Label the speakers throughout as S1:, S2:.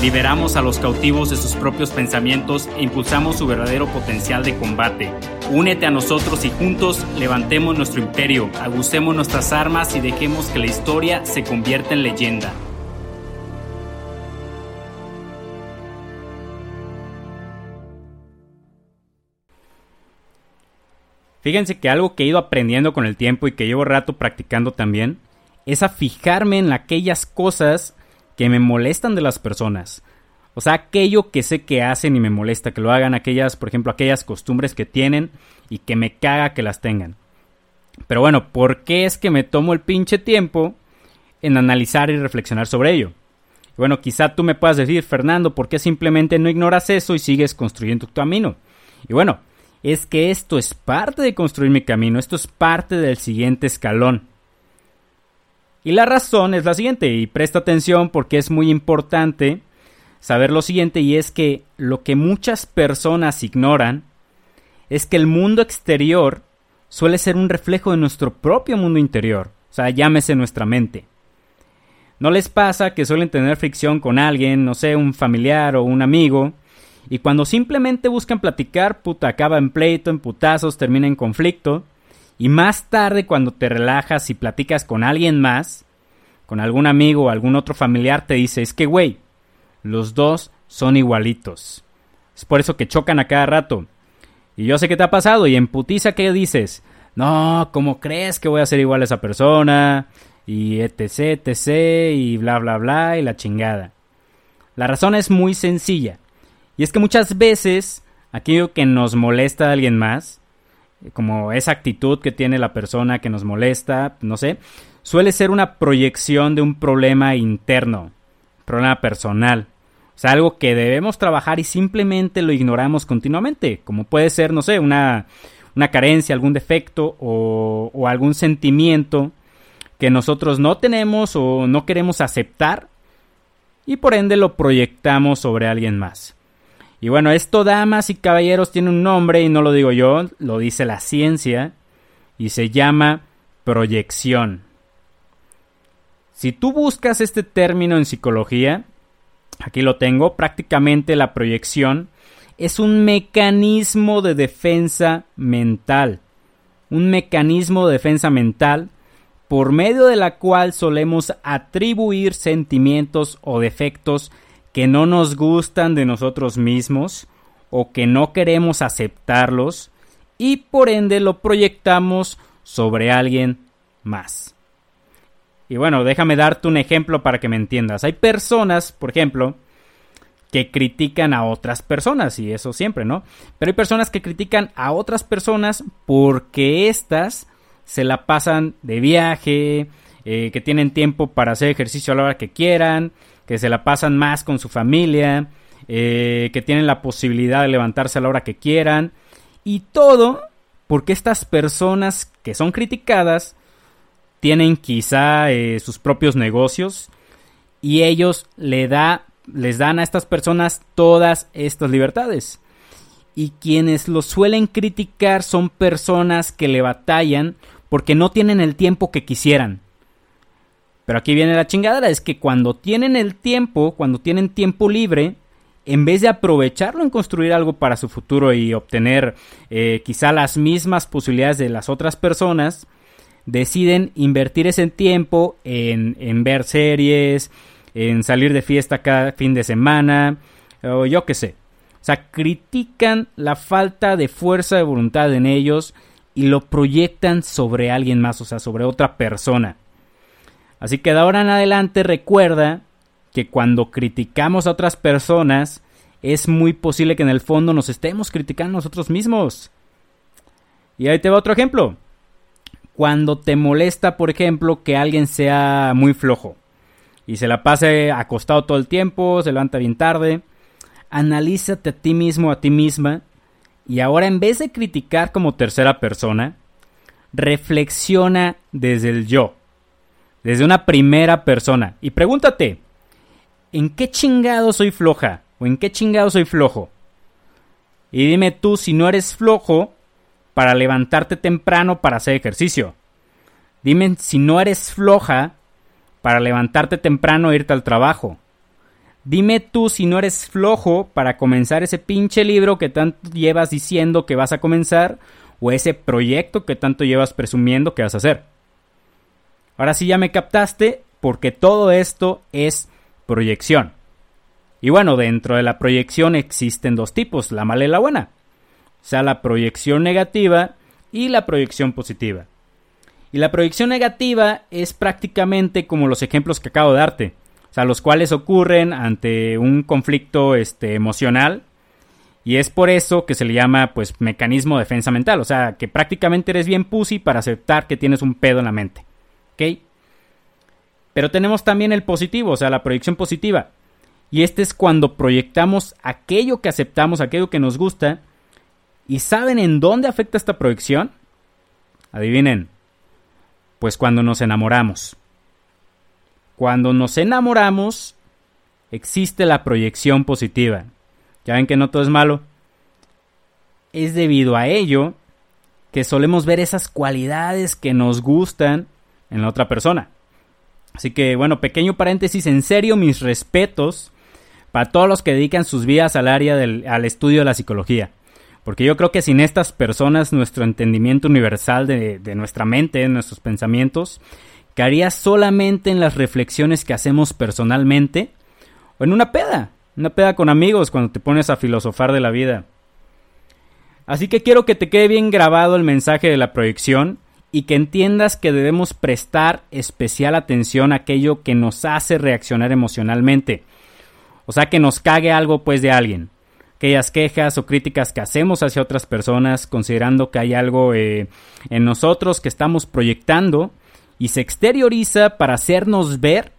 S1: Liberamos a los cautivos de sus propios pensamientos e impulsamos su verdadero potencial de combate. Únete a nosotros y juntos levantemos nuestro imperio, agucemos nuestras armas y dejemos que la historia se convierta en leyenda. Fíjense que algo que he ido aprendiendo con el tiempo y que llevo rato practicando también es a fijarme en aquellas cosas que me molestan de las personas. O sea, aquello que sé que hacen y me molesta que lo hagan, aquellas, por ejemplo, aquellas costumbres que tienen y que me caga que las tengan. Pero bueno, ¿por qué es que me tomo el pinche tiempo en analizar y reflexionar sobre ello? Bueno, quizá tú me puedas decir, Fernando, ¿por qué simplemente no ignoras eso y sigues construyendo tu camino? Y bueno, es que esto es parte de construir mi camino, esto es parte del siguiente escalón. Y la razón es la siguiente, y presta atención porque es muy importante saber lo siguiente, y es que lo que muchas personas ignoran es que el mundo exterior suele ser un reflejo de nuestro propio mundo interior, o sea, llámese nuestra mente. ¿No les pasa que suelen tener fricción con alguien, no sé, un familiar o un amigo, y cuando simplemente buscan platicar, puta, acaba en pleito, en putazos, termina en conflicto, y más tarde, cuando te relajas y platicas con alguien más, con algún amigo o algún otro familiar, te dice, es que, güey, los dos son igualitos. Es por eso que chocan a cada rato. Y yo sé que te ha pasado y en putiza que dices, no, ¿cómo crees que voy a ser igual a esa persona? Y etc, etc, y bla, bla, bla, y la chingada. La razón es muy sencilla. Y es que muchas veces aquello que nos molesta a alguien más como esa actitud que tiene la persona que nos molesta, no sé, suele ser una proyección de un problema interno, problema personal. O sea, algo que debemos trabajar y simplemente lo ignoramos continuamente, como puede ser, no sé, una, una carencia, algún defecto o, o algún sentimiento que nosotros no tenemos o no queremos aceptar y por ende lo proyectamos sobre alguien más. Y bueno, esto, damas y caballeros, tiene un nombre y no lo digo yo, lo dice la ciencia y se llama proyección. Si tú buscas este término en psicología, aquí lo tengo, prácticamente la proyección es un mecanismo de defensa mental. Un mecanismo de defensa mental por medio de la cual solemos atribuir sentimientos o defectos que no nos gustan de nosotros mismos o que no queremos aceptarlos y por ende lo proyectamos sobre alguien más. Y bueno, déjame darte un ejemplo para que me entiendas. Hay personas, por ejemplo, que critican a otras personas, y eso siempre, ¿no? Pero hay personas que critican a otras personas porque éstas se la pasan de viaje, eh, que tienen tiempo para hacer ejercicio a la hora que quieran, que se la pasan más con su familia, eh, que tienen la posibilidad de levantarse a la hora que quieran. Y todo porque estas personas que son criticadas tienen quizá eh, sus propios negocios y ellos le da, les dan a estas personas todas estas libertades. Y quienes lo suelen criticar son personas que le batallan porque no tienen el tiempo que quisieran. Pero aquí viene la chingadera, es que cuando tienen el tiempo, cuando tienen tiempo libre, en vez de aprovecharlo en construir algo para su futuro y obtener eh, quizá las mismas posibilidades de las otras personas, deciden invertir ese tiempo en, en ver series, en salir de fiesta cada fin de semana, o yo qué sé. O sea, critican la falta de fuerza de voluntad en ellos y lo proyectan sobre alguien más, o sea, sobre otra persona. Así que de ahora en adelante recuerda que cuando criticamos a otras personas, es muy posible que en el fondo nos estemos criticando nosotros mismos. Y ahí te va otro ejemplo. Cuando te molesta, por ejemplo, que alguien sea muy flojo y se la pase acostado todo el tiempo, se levanta bien tarde, analízate a ti mismo, a ti misma Y ahora en vez de criticar como tercera persona, reflexiona desde el yo, desde una primera persona. Y pregúntate, ¿en qué chingado soy floja? ¿O en qué chingado soy flojo? Y dime tú si no eres flojo para levantarte temprano para hacer ejercicio. Dime si no eres floja para levantarte temprano e irte al trabajo. Dime tú si no eres flojo para comenzar ese pinche libro que tanto llevas diciendo que vas a comenzar o ese proyecto que tanto llevas presumiendo que vas a hacer. Ahora sí ya me captaste porque todo esto es proyección. Y bueno, dentro de la proyección existen dos tipos, la mala y la buena. O sea, la proyección negativa y la proyección positiva. Y la proyección negativa es prácticamente como los ejemplos que acabo de darte, o sea, los cuales ocurren ante un conflicto este, emocional y es por eso que se le llama pues mecanismo de defensa mental, o sea, que prácticamente eres bien pussy para aceptar que tienes un pedo en la mente. ¿Ok? Pero tenemos también el positivo, o sea, la proyección positiva. Y este es cuando proyectamos aquello que aceptamos, aquello que nos gusta. ¿Y saben en dónde afecta esta proyección? Adivinen, pues cuando nos enamoramos. Cuando nos enamoramos, existe la proyección positiva. Ya ven que no todo es malo. Es debido a ello que solemos ver esas cualidades que nos gustan en la otra persona. Así que bueno, pequeño paréntesis, en serio mis respetos para todos los que dedican sus vidas al área del al estudio de la psicología. Porque yo creo que sin estas personas nuestro entendimiento universal de, nuestra mente, de nuestros pensamientos, caería solamente en las reflexiones que hacemos personalmente o en una peda, una peda con amigos cuando te pones a filosofar de la vida. Así que quiero que te quede bien grabado el mensaje de la proyección y que entiendas que debemos prestar especial atención a aquello que nos hace reaccionar emocionalmente. O sea, que nos cague algo pues de alguien aquellas quejas o críticas que hacemos hacia otras personas, considerando que hay algo eh, en nosotros que estamos proyectando y se exterioriza para hacernos ver,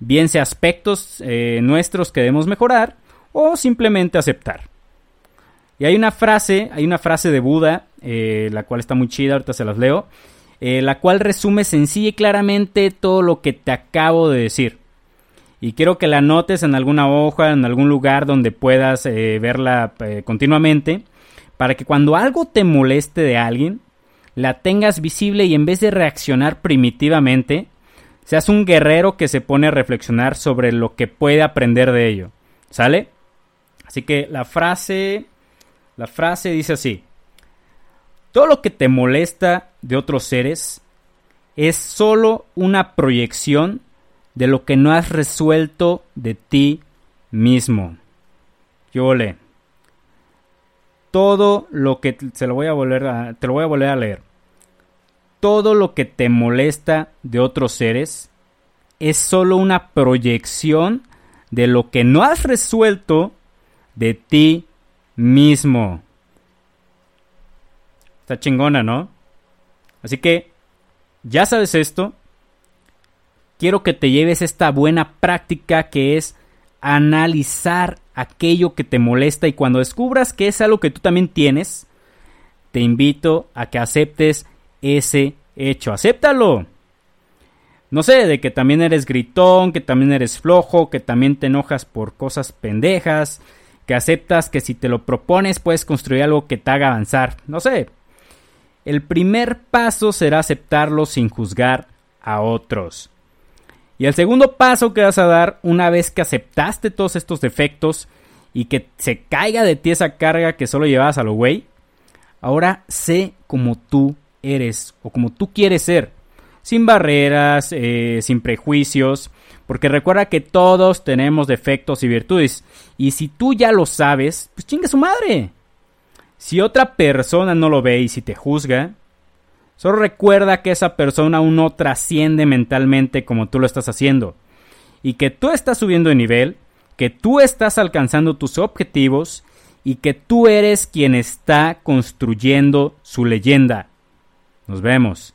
S1: bien sea aspectos eh, nuestros que debemos mejorar o simplemente aceptar. Y hay una frase, hay una frase de Buda, eh, la cual está muy chida, ahorita se las leo, la cual resume sencilla y claramente todo lo que te acabo de decir y quiero que la anotes en alguna hoja, en algún lugar donde puedas eh, verla eh, continuamente, para que cuando algo te moleste de alguien, la tengas visible y en vez de reaccionar primitivamente, seas un guerrero que se pone a reflexionar sobre lo que puede aprender de ello. ¿Sale? Así que la frase, la frase dice así. Todo lo que te molesta de otros seres es solo una proyección de lo que no has resuelto de ti mismo. Yo le. Todo lo que se lo voy a volver a, te lo voy a volver a leer. Todo lo que te molesta de otros seres es solo una proyección de lo que no has resuelto de ti mismo. Está chingona, ¿no? Así que, ya sabes esto, quiero que te lleves esta buena práctica que es analizar aquello que te molesta y cuando descubras que es algo que tú también tienes, te invito a que aceptes ese hecho. Acéptalo. No sé, de que también eres gritón, que también eres flojo, que también te enojas por cosas pendejas, que aceptas que si te lo propones puedes construir algo que te haga avanzar. No sé. El primer paso será aceptarlo sin juzgar a otros. Y el segundo paso que vas a dar una vez que aceptaste todos estos defectos y que se caiga de ti esa carga que solo llevabas a lo güey, ahora sé como tú eres o como tú quieres ser, sin barreras, eh, sin prejuicios, porque recuerda que todos tenemos defectos y virtudes, y si tú ya lo sabes, pues chinga su madre. Si otra persona no lo ve y si te juzga, Solo recuerda que esa persona aún no trasciende mentalmente como tú lo estás haciendo. Y que tú estás subiendo de nivel, que tú estás alcanzando tus objetivos y que tú eres quien está construyendo su leyenda. Nos vemos.